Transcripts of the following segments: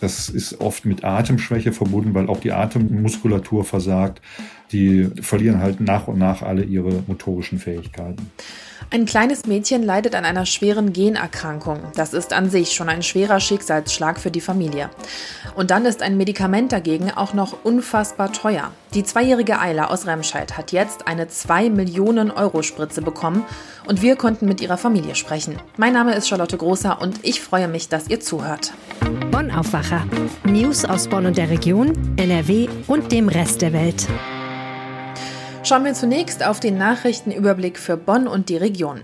Das ist oft mit Atemschwäche verbunden, weil auch die Atemmuskulatur versagt. Die verlieren halt nach und nach alle ihre motorischen Fähigkeiten. Ein kleines Mädchen leidet an einer schweren Generkrankung. Das ist an sich schon ein schwerer Schicksalsschlag für die Familie. Und dann ist ein Medikament dagegen auch noch unfassbar teuer. Die zweijährige Eila aus Remscheid hat jetzt eine 2 Millionen Euro Spritze bekommen und wir konnten mit ihrer Familie sprechen. Mein Name ist Charlotte Großer und ich freue mich, dass ihr zuhört. Bonn Aufwacher. News aus Bonn und der Region, NRW und dem Rest der Welt. Schauen wir zunächst auf den Nachrichtenüberblick für Bonn und die Region.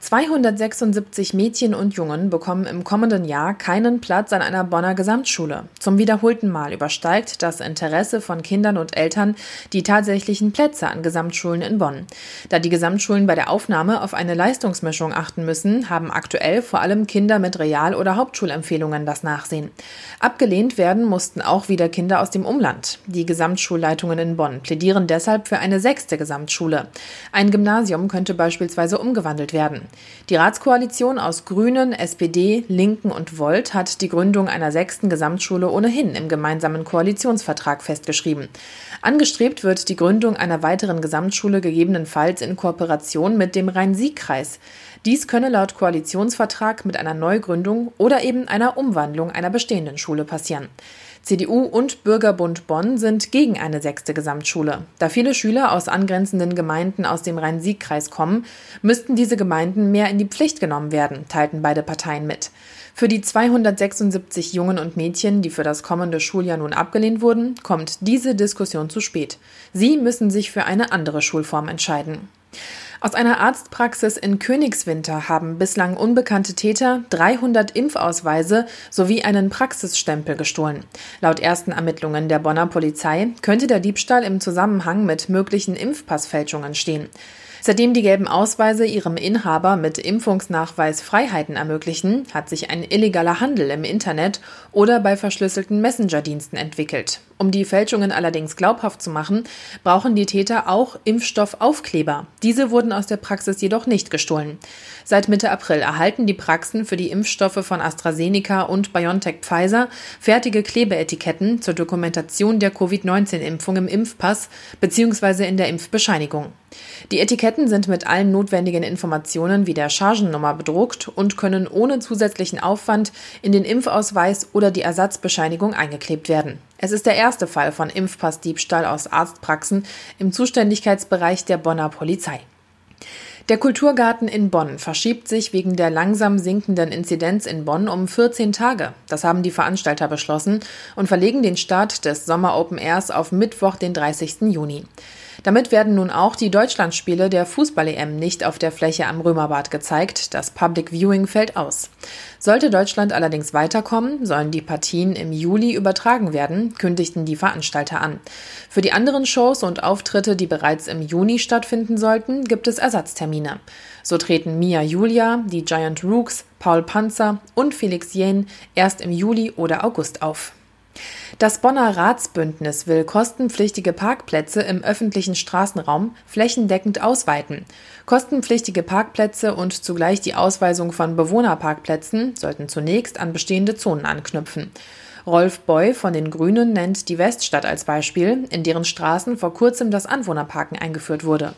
276 Mädchen und Jungen bekommen im kommenden Jahr keinen Platz an einer Bonner Gesamtschule. Zum wiederholten Mal übersteigt das Interesse von Kindern und Eltern die tatsächlichen Plätze an Gesamtschulen in Bonn. Da die Gesamtschulen bei der Aufnahme auf eine Leistungsmischung achten müssen, haben aktuell vor allem Kinder mit Real- oder Hauptschulempfehlungen das Nachsehen. Abgelehnt werden mussten auch wieder Kinder aus dem Umland. Die Gesamtschulleitungen in Bonn plädieren deshalb für eine sechste Gesamtschule. Ein Gymnasium könnte beispielsweise umgewandelt werden. Die Ratskoalition aus Grünen, SPD, Linken und Volt hat die Gründung einer sechsten Gesamtschule ohnehin im gemeinsamen Koalitionsvertrag festgeschrieben. Angestrebt wird die Gründung einer weiteren Gesamtschule gegebenenfalls in Kooperation mit dem Rhein-Sieg-Kreis. Dies könne laut Koalitionsvertrag mit einer Neugründung oder eben einer Umwandlung einer bestehenden Schule passieren. CDU und Bürgerbund Bonn sind gegen eine sechste Gesamtschule. Da viele Schüler aus angrenzenden Gemeinden aus dem Rhein-Sieg-Kreis kommen, müssten diese Gemeinden mehr in die Pflicht genommen werden, teilten beide Parteien mit. Für die 276 Jungen und Mädchen, die für das kommende Schuljahr nun abgelehnt wurden, kommt diese Diskussion zu spät. Sie müssen sich für eine andere Schulform entscheiden. Aus einer Arztpraxis in Königswinter haben bislang unbekannte Täter 300 Impfausweise sowie einen Praxisstempel gestohlen. Laut ersten Ermittlungen der Bonner Polizei könnte der Diebstahl im Zusammenhang mit möglichen Impfpassfälschungen stehen. Seitdem die gelben Ausweise ihrem Inhaber mit Impfungsnachweis Freiheiten ermöglichen, hat sich ein illegaler Handel im Internet oder bei verschlüsselten Messenger-Diensten entwickelt. Um die Fälschungen allerdings glaubhaft zu machen, brauchen die Täter auch Impfstoffaufkleber. Diese wurden aus der Praxis jedoch nicht gestohlen. Seit Mitte April erhalten die Praxen für die Impfstoffe von AstraZeneca und BioNTech Pfizer fertige Klebeetiketten zur Dokumentation der Covid-19-Impfung im Impfpass bzw. in der Impfbescheinigung. Die Etiketten sind mit allen notwendigen Informationen wie der Chargennummer bedruckt und können ohne zusätzlichen Aufwand in den Impfausweis oder die Ersatzbescheinigung eingeklebt werden. Es ist der erste Fall von Impfpassdiebstahl aus Arztpraxen im Zuständigkeitsbereich der Bonner Polizei. Der Kulturgarten in Bonn verschiebt sich wegen der langsam sinkenden Inzidenz in Bonn um 14 Tage. Das haben die Veranstalter beschlossen und verlegen den Start des Sommer Open Airs auf Mittwoch, den 30. Juni. Damit werden nun auch die Deutschlandspiele der Fußball-EM nicht auf der Fläche am Römerbad gezeigt. Das Public Viewing fällt aus. Sollte Deutschland allerdings weiterkommen, sollen die Partien im Juli übertragen werden, kündigten die Veranstalter an. Für die anderen Shows und Auftritte, die bereits im Juni stattfinden sollten, gibt es Ersatztermine. So treten Mia Julia, die Giant Rooks, Paul Panzer und Felix Jähn erst im Juli oder August auf. Das Bonner Ratsbündnis will kostenpflichtige Parkplätze im öffentlichen Straßenraum flächendeckend ausweiten. Kostenpflichtige Parkplätze und zugleich die Ausweisung von Bewohnerparkplätzen sollten zunächst an bestehende Zonen anknüpfen. Rolf Boy von den Grünen nennt die Weststadt als Beispiel, in deren Straßen vor kurzem das Anwohnerparken eingeführt wurde.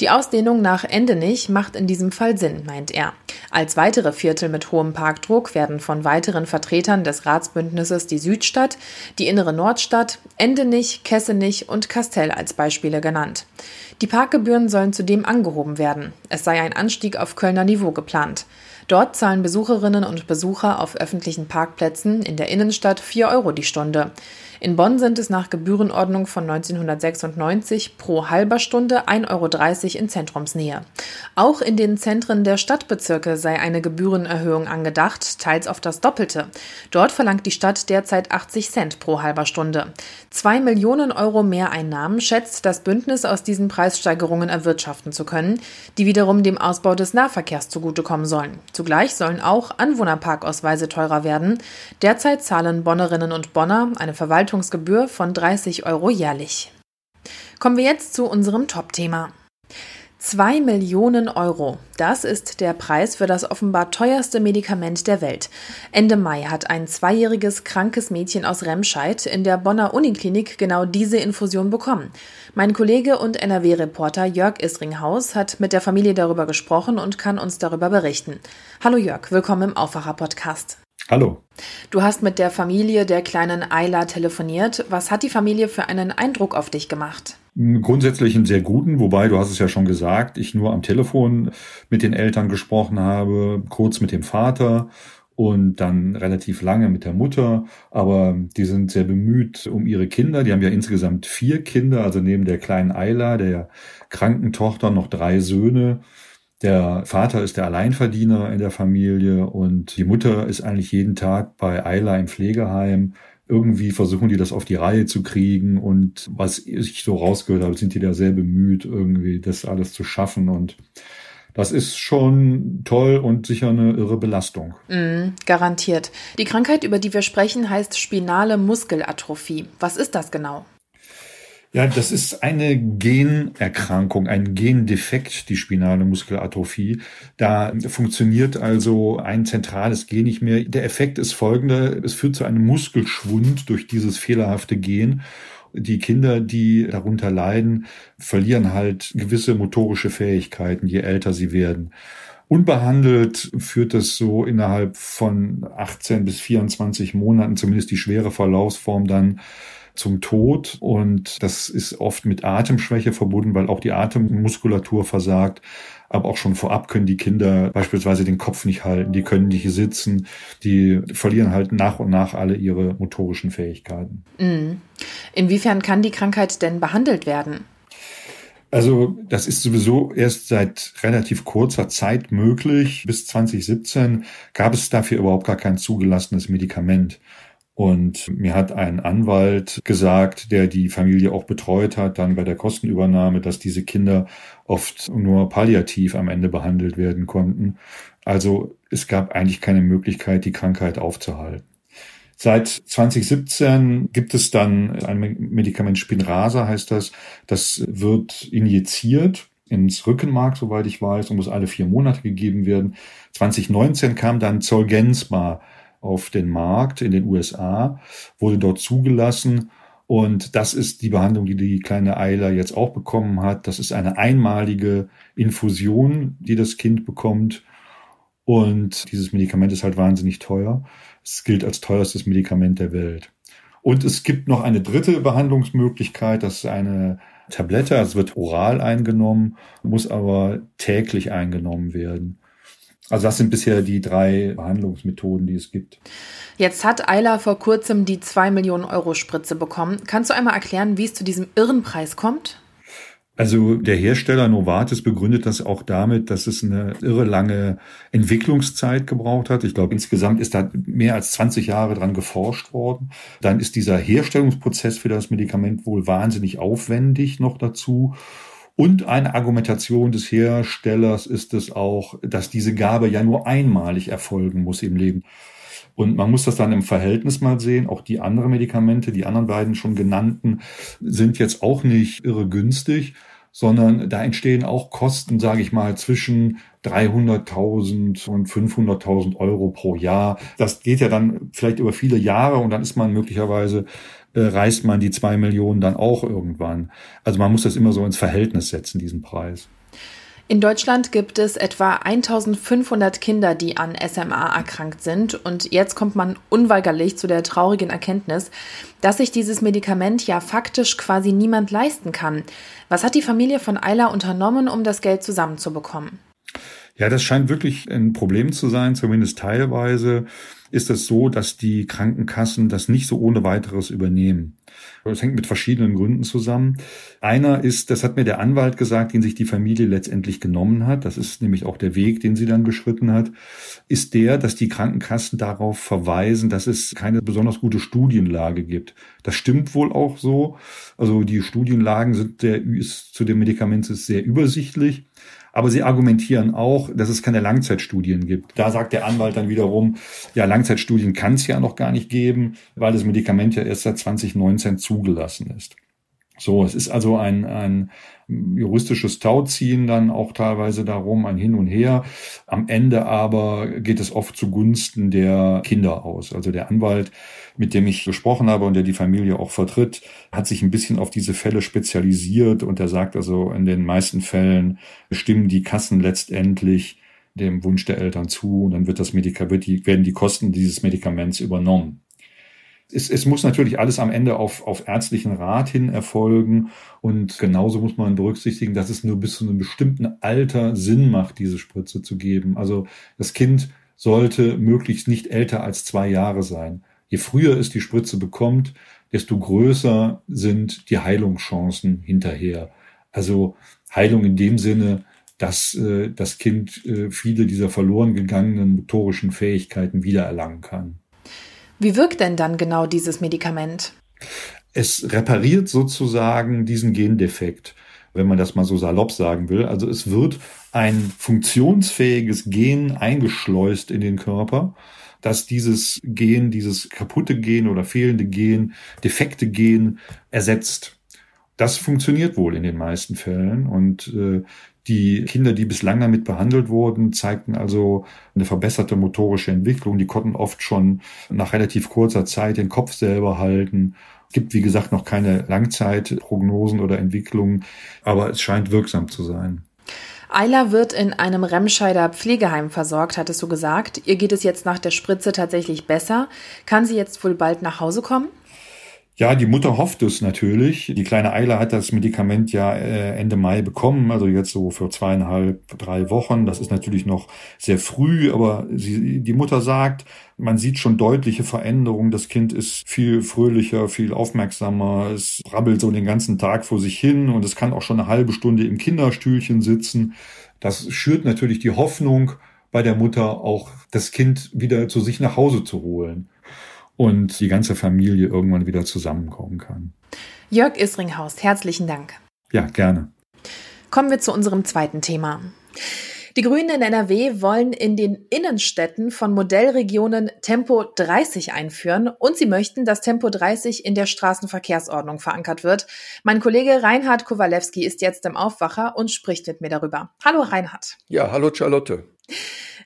Die Ausdehnung nach Endenich macht in diesem Fall Sinn, meint er. Als weitere Viertel mit hohem Parkdruck werden von weiteren Vertretern des Ratsbündnisses die Südstadt, die innere Nordstadt, Endenich, Kessenich und Kastell als Beispiele genannt. Die Parkgebühren sollen zudem angehoben werden. Es sei ein Anstieg auf Kölner Niveau geplant. Dort zahlen Besucherinnen und Besucher auf öffentlichen Parkplätzen in der Innenstadt 4 Euro die Stunde. In Bonn sind es nach Gebührenordnung von 1996 pro halber Stunde 1,30 Euro in Zentrumsnähe. Auch in den Zentren der Stadtbezirke sei eine Gebührenerhöhung angedacht, teils auf das Doppelte. Dort verlangt die Stadt derzeit 80 Cent pro halber Stunde. Zwei Millionen Euro Mehreinnahmen schätzt das Bündnis aus diesen Preissteigerungen erwirtschaften zu können, die wiederum dem Ausbau des Nahverkehrs zugutekommen sollen. Zugleich sollen auch Anwohnerparkausweise teurer werden. Derzeit zahlen Bonnerinnen und Bonner eine Verwaltung Verwaltungsgebühr von 30 Euro jährlich. Kommen wir jetzt zu unserem Top-Thema. Zwei Millionen Euro. Das ist der Preis für das offenbar teuerste Medikament der Welt. Ende Mai hat ein zweijähriges krankes Mädchen aus Remscheid in der Bonner Uniklinik genau diese Infusion bekommen. Mein Kollege und NRW-Reporter Jörg Isringhaus hat mit der Familie darüber gesprochen und kann uns darüber berichten. Hallo Jörg, willkommen im Aufwacher-Podcast. Hallo. Du hast mit der Familie der kleinen Ayla telefoniert. Was hat die Familie für einen Eindruck auf dich gemacht? Grundsätzlich einen sehr guten, wobei du hast es ja schon gesagt, ich nur am Telefon mit den Eltern gesprochen habe, kurz mit dem Vater und dann relativ lange mit der Mutter. Aber die sind sehr bemüht um ihre Kinder. Die haben ja insgesamt vier Kinder, also neben der kleinen Ayla, der kranken Tochter, noch drei Söhne. Der Vater ist der Alleinverdiener in der Familie und die Mutter ist eigentlich jeden Tag bei Ayla im Pflegeheim irgendwie versuchen die das auf die Reihe zu kriegen und was ich so rausgehört habe, sind die da sehr bemüht, irgendwie das alles zu schaffen und das ist schon toll und sicher eine irre Belastung. Mm, garantiert. Die Krankheit, über die wir sprechen, heißt spinale Muskelatrophie. Was ist das genau? Ja, das ist eine Generkrankung, ein Gendefekt, die spinale Muskelatrophie. Da funktioniert also ein zentrales Gen nicht mehr. Der Effekt ist folgender. Es führt zu einem Muskelschwund durch dieses fehlerhafte Gen. Die Kinder, die darunter leiden, verlieren halt gewisse motorische Fähigkeiten, je älter sie werden. Unbehandelt führt es so innerhalb von 18 bis 24 Monaten, zumindest die schwere Verlaufsform dann zum Tod und das ist oft mit Atemschwäche verbunden, weil auch die Atemmuskulatur versagt. Aber auch schon vorab können die Kinder beispielsweise den Kopf nicht halten, die können nicht sitzen, die verlieren halt nach und nach alle ihre motorischen Fähigkeiten. Mhm. Inwiefern kann die Krankheit denn behandelt werden? Also das ist sowieso erst seit relativ kurzer Zeit möglich. Bis 2017 gab es dafür überhaupt gar kein zugelassenes Medikament. Und mir hat ein Anwalt gesagt, der die Familie auch betreut hat, dann bei der Kostenübernahme, dass diese Kinder oft nur palliativ am Ende behandelt werden konnten. Also es gab eigentlich keine Möglichkeit, die Krankheit aufzuhalten. Seit 2017 gibt es dann ein Medikament Spinrasa, heißt das. Das wird injiziert ins Rückenmark, soweit ich weiß, und muss alle vier Monate gegeben werden. 2019 kam dann Zolgensma auf den Markt in den USA, wurde dort zugelassen. Und das ist die Behandlung, die die kleine Eiler jetzt auch bekommen hat. Das ist eine einmalige Infusion, die das Kind bekommt. Und dieses Medikament ist halt wahnsinnig teuer. Es gilt als teuerstes Medikament der Welt. Und es gibt noch eine dritte Behandlungsmöglichkeit. Das ist eine Tablette. Es wird oral eingenommen, muss aber täglich eingenommen werden. Also das sind bisher die drei Behandlungsmethoden, die es gibt. Jetzt hat Ayla vor kurzem die 2 Millionen Euro Spritze bekommen. Kannst du einmal erklären, wie es zu diesem irren Preis kommt? Also der Hersteller Novartis begründet das auch damit, dass es eine irre lange Entwicklungszeit gebraucht hat. Ich glaube, insgesamt ist da mehr als 20 Jahre dran geforscht worden. Dann ist dieser Herstellungsprozess für das Medikament wohl wahnsinnig aufwendig noch dazu. Und eine Argumentation des Herstellers ist es auch, dass diese Gabe ja nur einmalig erfolgen muss im Leben. Und man muss das dann im Verhältnis mal sehen. Auch die anderen Medikamente, die anderen beiden schon genannten, sind jetzt auch nicht irre günstig, sondern da entstehen auch Kosten, sage ich mal, zwischen 300.000 und 500.000 Euro pro Jahr. Das geht ja dann vielleicht über viele Jahre und dann ist man möglicherweise äh, reißt man die zwei Millionen dann auch irgendwann. Also man muss das immer so ins Verhältnis setzen, diesen Preis. In Deutschland gibt es etwa 1500 Kinder, die an SMA erkrankt sind. Und jetzt kommt man unweigerlich zu der traurigen Erkenntnis, dass sich dieses Medikament ja faktisch quasi niemand leisten kann. Was hat die Familie von Eiler unternommen, um das Geld zusammenzubekommen? Ja, das scheint wirklich ein Problem zu sein, zumindest teilweise ist es so, dass die Krankenkassen das nicht so ohne weiteres übernehmen. Das hängt mit verschiedenen Gründen zusammen. Einer ist, das hat mir der Anwalt gesagt, den sich die Familie letztendlich genommen hat. Das ist nämlich auch der Weg, den sie dann beschritten hat, ist der, dass die Krankenkassen darauf verweisen, dass es keine besonders gute Studienlage gibt. Das stimmt wohl auch so. Also die Studienlagen sind der, ist zu dem Medikament ist sehr übersichtlich. Aber sie argumentieren auch, dass es keine Langzeitstudien gibt. Da sagt der Anwalt dann wiederum, ja, Langzeitstudien kann es ja noch gar nicht geben, weil das Medikament ja erst seit 2019 zugelassen ist. So, es ist also ein, ein juristisches Tauziehen dann auch teilweise darum, ein Hin und Her. Am Ende aber geht es oft zugunsten der Kinder aus. Also der Anwalt, mit dem ich gesprochen habe und der die Familie auch vertritt, hat sich ein bisschen auf diese Fälle spezialisiert und er sagt also, in den meisten Fällen stimmen die Kassen letztendlich dem Wunsch der Eltern zu und dann wird das Medikament, werden die Kosten dieses Medikaments übernommen. Es, es muss natürlich alles am Ende auf, auf ärztlichen Rat hin erfolgen. Und genauso muss man berücksichtigen, dass es nur bis zu einem bestimmten Alter Sinn macht, diese Spritze zu geben. Also das Kind sollte möglichst nicht älter als zwei Jahre sein. Je früher es die Spritze bekommt, desto größer sind die Heilungschancen hinterher. Also Heilung in dem Sinne, dass äh, das Kind äh, viele dieser verloren gegangenen motorischen Fähigkeiten wiedererlangen kann. Wie wirkt denn dann genau dieses Medikament? Es repariert sozusagen diesen Gendefekt, wenn man das mal so salopp sagen will. Also es wird ein funktionsfähiges Gen eingeschleust in den Körper, dass dieses Gen, dieses kaputte Gen oder fehlende Gen, defekte Gen ersetzt. Das funktioniert wohl in den meisten Fällen und äh, die Kinder, die bislang damit behandelt wurden, zeigten also eine verbesserte motorische Entwicklung. Die konnten oft schon nach relativ kurzer Zeit den Kopf selber halten. Es gibt, wie gesagt, noch keine Langzeitprognosen oder Entwicklungen, aber es scheint wirksam zu sein. Ayla wird in einem Remscheider Pflegeheim versorgt, hattest du gesagt. Ihr geht es jetzt nach der Spritze tatsächlich besser. Kann sie jetzt wohl bald nach Hause kommen? Ja, die Mutter hofft es natürlich. Die kleine Eile hat das Medikament ja äh, Ende Mai bekommen, also jetzt so für zweieinhalb, drei Wochen. Das ist natürlich noch sehr früh, aber sie, die Mutter sagt, man sieht schon deutliche Veränderungen. Das Kind ist viel fröhlicher, viel aufmerksamer. Es brabbelt so den ganzen Tag vor sich hin und es kann auch schon eine halbe Stunde im Kinderstühlchen sitzen. Das schürt natürlich die Hoffnung bei der Mutter, auch das Kind wieder zu sich nach Hause zu holen und die ganze Familie irgendwann wieder zusammenkommen kann. Jörg Isringhaus, herzlichen Dank. Ja, gerne. Kommen wir zu unserem zweiten Thema. Die Grünen in NRW wollen in den Innenstädten von Modellregionen Tempo 30 einführen und sie möchten, dass Tempo 30 in der Straßenverkehrsordnung verankert wird. Mein Kollege Reinhard Kowalewski ist jetzt im Aufwacher und spricht mit mir darüber. Hallo Reinhard. Ja, hallo Charlotte.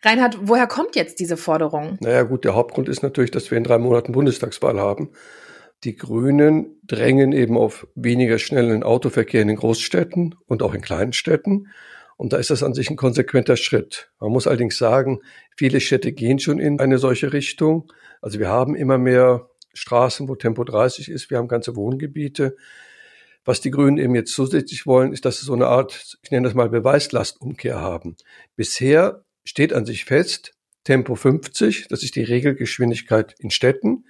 Reinhard, woher kommt jetzt diese Forderung? Naja gut, der Hauptgrund ist natürlich, dass wir in drei Monaten Bundestagswahl haben. Die Grünen drängen eben auf weniger schnellen Autoverkehr in den Großstädten und auch in kleinen Städten. Und da ist das an sich ein konsequenter Schritt. Man muss allerdings sagen, viele Städte gehen schon in eine solche Richtung. Also wir haben immer mehr Straßen, wo Tempo 30 ist. Wir haben ganze Wohngebiete. Was die Grünen eben jetzt zusätzlich wollen, ist, dass sie so eine Art, ich nenne das mal Beweislastumkehr haben. Bisher steht an sich fest, Tempo 50, das ist die Regelgeschwindigkeit in Städten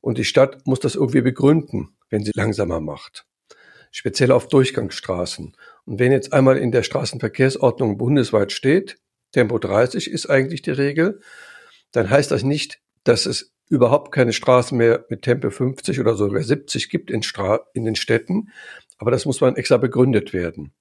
und die Stadt muss das irgendwie begründen, wenn sie langsamer macht. Speziell auf Durchgangsstraßen. Und wenn jetzt einmal in der Straßenverkehrsordnung bundesweit steht, Tempo 30 ist eigentlich die Regel, dann heißt das nicht, dass es überhaupt keine Straßen mehr mit Tempo 50 oder sogar 70 gibt in, Stra in den Städten, aber das muss man extra begründet werden.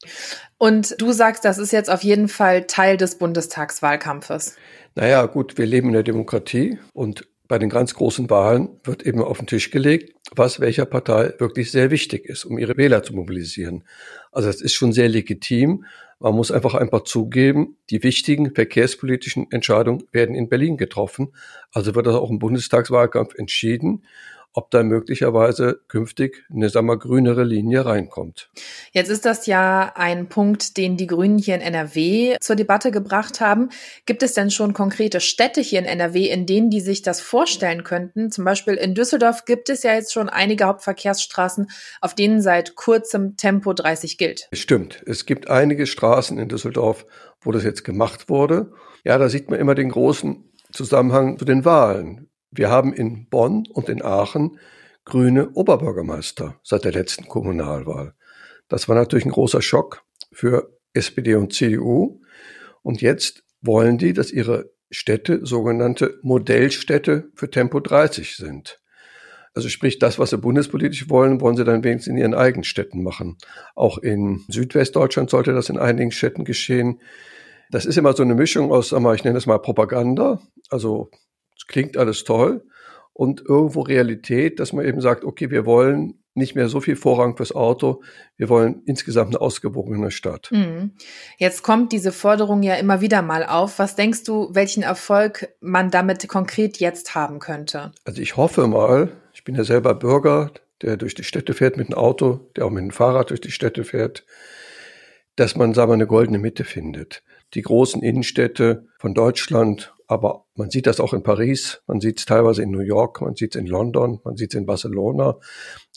Und du sagst, das ist jetzt auf jeden Fall Teil des Bundestagswahlkampfes. Naja, gut, wir leben in der Demokratie und bei den ganz großen Wahlen wird eben auf den Tisch gelegt, was welcher Partei wirklich sehr wichtig ist, um ihre Wähler zu mobilisieren. Also das ist schon sehr legitim. Man muss einfach einfach zugeben, die wichtigen verkehrspolitischen Entscheidungen werden in Berlin getroffen. Also wird das auch im Bundestagswahlkampf entschieden ob da möglicherweise künftig eine sagen wir, grünere Linie reinkommt. Jetzt ist das ja ein Punkt, den die Grünen hier in NRW zur Debatte gebracht haben. Gibt es denn schon konkrete Städte hier in NRW, in denen die sich das vorstellen könnten? Zum Beispiel in Düsseldorf gibt es ja jetzt schon einige Hauptverkehrsstraßen, auf denen seit kurzem Tempo 30 gilt. Stimmt. Es gibt einige Straßen in Düsseldorf, wo das jetzt gemacht wurde. Ja, da sieht man immer den großen Zusammenhang zu den Wahlen. Wir haben in Bonn und in Aachen grüne Oberbürgermeister seit der letzten Kommunalwahl. Das war natürlich ein großer Schock für SPD und CDU. Und jetzt wollen die, dass ihre Städte sogenannte Modellstädte für Tempo 30 sind. Also sprich, das, was sie bundespolitisch wollen, wollen sie dann wenigstens in ihren eigenen Städten machen. Auch in Südwestdeutschland sollte das in einigen Städten geschehen. Das ist immer so eine Mischung aus, ich nenne es mal Propaganda, also es klingt alles toll und irgendwo Realität, dass man eben sagt, okay, wir wollen nicht mehr so viel Vorrang fürs Auto. Wir wollen insgesamt eine ausgewogene Stadt. Mhm. Jetzt kommt diese Forderung ja immer wieder mal auf. Was denkst du, welchen Erfolg man damit konkret jetzt haben könnte? Also ich hoffe mal, ich bin ja selber Bürger, der durch die Städte fährt mit dem Auto, der auch mit dem Fahrrad durch die Städte fährt, dass man, sagen wir, eine goldene Mitte findet. Die großen Innenstädte von Deutschland, aber man sieht das auch in Paris, man sieht es teilweise in New York, man sieht es in London, man sieht es in Barcelona.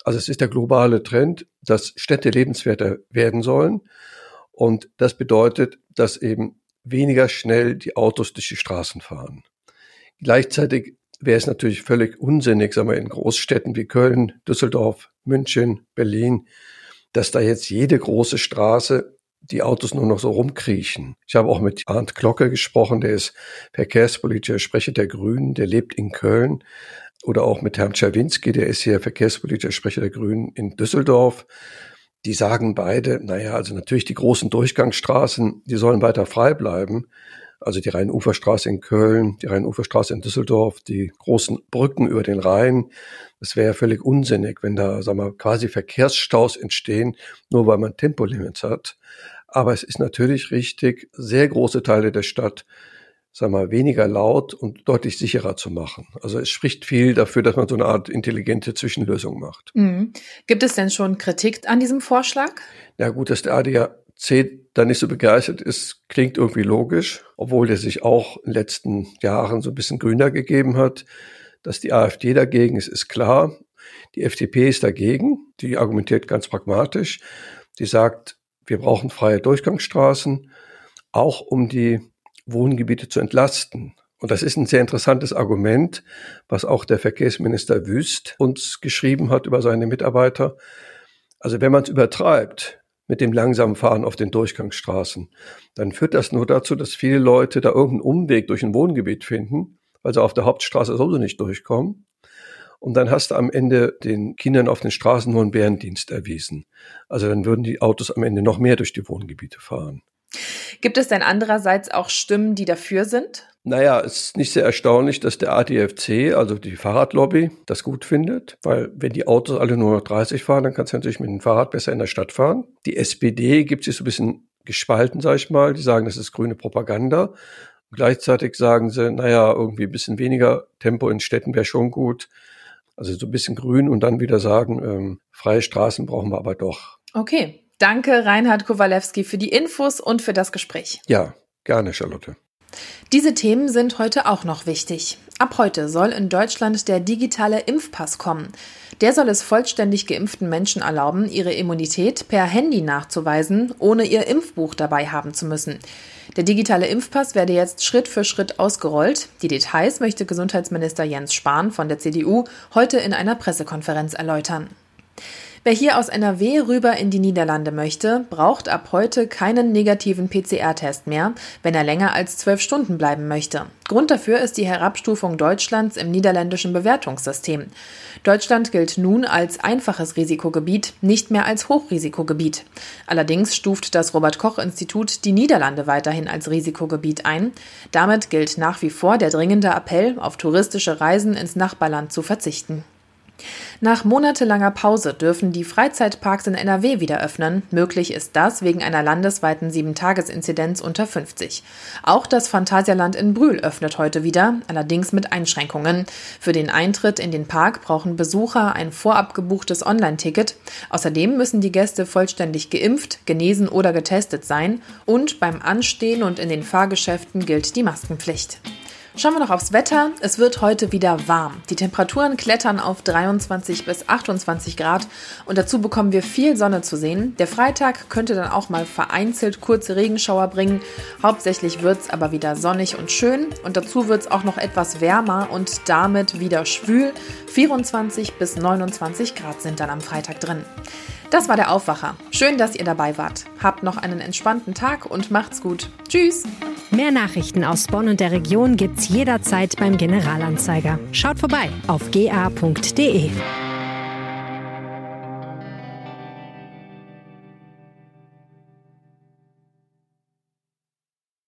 Also es ist der globale Trend, dass Städte lebenswerter werden sollen. Und das bedeutet, dass eben weniger schnell die Autos durch die Straßen fahren. Gleichzeitig wäre es natürlich völlig unsinnig, sagen wir, in Großstädten wie Köln, Düsseldorf, München, Berlin, dass da jetzt jede große Straße die Autos nur noch so rumkriechen. Ich habe auch mit Arndt Glocke gesprochen, der ist verkehrspolitischer Sprecher der Grünen, der lebt in Köln. Oder auch mit Herrn Czerwinski, der ist hier verkehrspolitischer Sprecher der Grünen in Düsseldorf. Die sagen beide, naja, also natürlich die großen Durchgangsstraßen, die sollen weiter frei bleiben. Also die Rhein-Ufer-Straße in Köln, die Rhein-Ufer-Straße in Düsseldorf, die großen Brücken über den Rhein. Es wäre völlig unsinnig, wenn da, sagen wir, quasi Verkehrsstaus entstehen, nur weil man Tempolimits hat. Aber es ist natürlich richtig, sehr große Teile der Stadt sag mal, weniger laut und deutlich sicherer zu machen. Also es spricht viel dafür, dass man so eine Art intelligente Zwischenlösung macht. Mhm. Gibt es denn schon Kritik an diesem Vorschlag? Ja gut, dass der ADAC da nicht so begeistert ist, klingt irgendwie logisch, obwohl der sich auch in den letzten Jahren so ein bisschen grüner gegeben hat. Dass die AfD dagegen ist, ist klar. Die FDP ist dagegen. Die argumentiert ganz pragmatisch. Die sagt, wir brauchen freie Durchgangsstraßen, auch um die Wohngebiete zu entlasten. Und das ist ein sehr interessantes Argument, was auch der Verkehrsminister Wüst uns geschrieben hat über seine Mitarbeiter. Also wenn man es übertreibt mit dem langsamen Fahren auf den Durchgangsstraßen, dann führt das nur dazu, dass viele Leute da irgendeinen Umweg durch ein Wohngebiet finden, weil sie auf der Hauptstraße sowieso nicht durchkommen. Und dann hast du am Ende den Kindern auf den Straßen nur einen Bärendienst erwiesen. Also dann würden die Autos am Ende noch mehr durch die Wohngebiete fahren. Gibt es denn andererseits auch Stimmen, die dafür sind? Naja, es ist nicht sehr erstaunlich, dass der ADFC, also die Fahrradlobby, das gut findet, weil wenn die Autos alle nur noch 30 fahren, dann kannst du natürlich mit dem Fahrrad besser in der Stadt fahren. Die SPD gibt sich so ein bisschen gespalten, sag ich mal. Die sagen, das ist grüne Propaganda. Und gleichzeitig sagen sie, naja, irgendwie ein bisschen weniger Tempo in Städten wäre schon gut. Also so ein bisschen grün und dann wieder sagen, ähm, freie Straßen brauchen wir aber doch. Okay, Danke, Reinhard Kowalewski, für die Infos und für das Gespräch. Ja, gerne, Charlotte. Diese Themen sind heute auch noch wichtig. Ab heute soll in Deutschland der digitale Impfpass kommen. Der soll es vollständig geimpften Menschen erlauben, ihre Immunität per Handy nachzuweisen, ohne ihr Impfbuch dabei haben zu müssen. Der digitale Impfpass werde jetzt Schritt für Schritt ausgerollt. Die Details möchte Gesundheitsminister Jens Spahn von der CDU heute in einer Pressekonferenz erläutern. Wer hier aus NRW rüber in die Niederlande möchte, braucht ab heute keinen negativen PCR-Test mehr, wenn er länger als zwölf Stunden bleiben möchte. Grund dafür ist die Herabstufung Deutschlands im niederländischen Bewertungssystem. Deutschland gilt nun als einfaches Risikogebiet, nicht mehr als Hochrisikogebiet. Allerdings stuft das Robert Koch Institut die Niederlande weiterhin als Risikogebiet ein. Damit gilt nach wie vor der dringende Appell, auf touristische Reisen ins Nachbarland zu verzichten. Nach monatelanger Pause dürfen die Freizeitparks in NRW wieder öffnen. Möglich ist das wegen einer landesweiten 7-Tages-Inzidenz unter 50. Auch das Phantasialand in Brühl öffnet heute wieder, allerdings mit Einschränkungen. Für den Eintritt in den Park brauchen Besucher ein vorab gebuchtes Online-Ticket. Außerdem müssen die Gäste vollständig geimpft, genesen oder getestet sein. Und beim Anstehen und in den Fahrgeschäften gilt die Maskenpflicht. Schauen wir noch aufs Wetter. Es wird heute wieder warm. Die Temperaturen klettern auf 23 bis 28 Grad und dazu bekommen wir viel Sonne zu sehen. Der Freitag könnte dann auch mal vereinzelt kurze Regenschauer bringen. Hauptsächlich wird es aber wieder sonnig und schön und dazu wird es auch noch etwas wärmer und damit wieder schwül. 24 bis 29 Grad sind dann am Freitag drin. Das war der Aufwacher. Schön, dass ihr dabei wart. Habt noch einen entspannten Tag und macht's gut. Tschüss. Mehr Nachrichten aus Bonn und der Region gibt's jederzeit beim Generalanzeiger. Schaut vorbei auf ga.de.